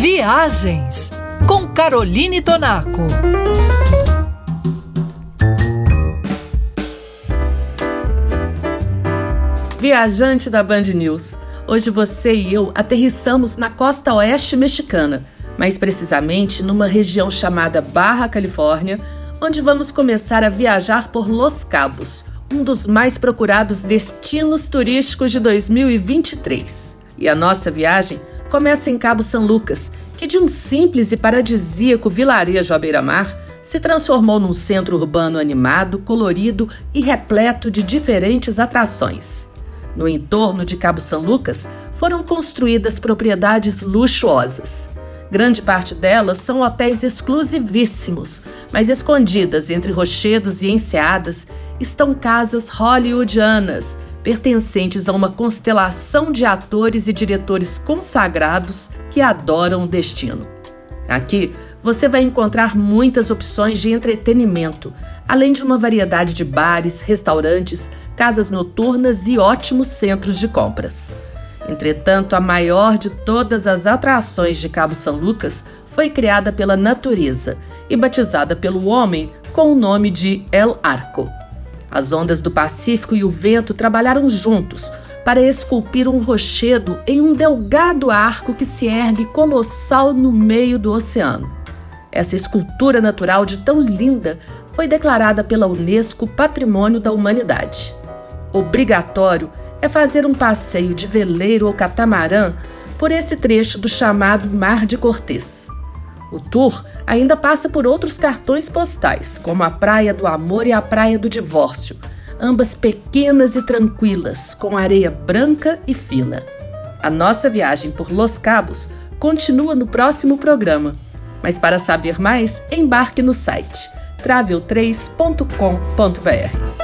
Viagens com Caroline Tonaco. Viajante da Band News, hoje você e eu aterrissamos na costa oeste mexicana, mais precisamente numa região chamada Barra Califórnia, onde vamos começar a viajar por Los Cabos, um dos mais procurados destinos turísticos de 2023. E a nossa viagem começa em Cabo São Lucas, que de um simples e paradisíaco vilarejo à beira-mar se transformou num centro urbano animado, colorido e repleto de diferentes atrações. No entorno de Cabo São Lucas foram construídas propriedades luxuosas. Grande parte delas são hotéis exclusivíssimos, mas escondidas entre rochedos e enseadas estão casas hollywoodianas, pertencentes a uma constelação de atores e diretores consagrados que adoram o destino. Aqui você vai encontrar muitas opções de entretenimento, além de uma variedade de bares, restaurantes, casas noturnas e ótimos centros de compras. Entretanto, a maior de todas as atrações de Cabo São Lucas foi criada pela natureza e batizada pelo homem com o nome de El Arco. As ondas do Pacífico e o vento trabalharam juntos para esculpir um rochedo em um delgado arco que se ergue colossal no meio do oceano. Essa escultura natural de tão linda foi declarada pela Unesco Patrimônio da Humanidade. Obrigatório é fazer um passeio de veleiro ou catamarã por esse trecho do chamado Mar de Cortês. O tour ainda passa por outros cartões postais, como a Praia do Amor e a Praia do Divórcio, ambas pequenas e tranquilas, com areia branca e fina. A nossa viagem por Los Cabos continua no próximo programa. Mas para saber mais, embarque no site travel3.com.br.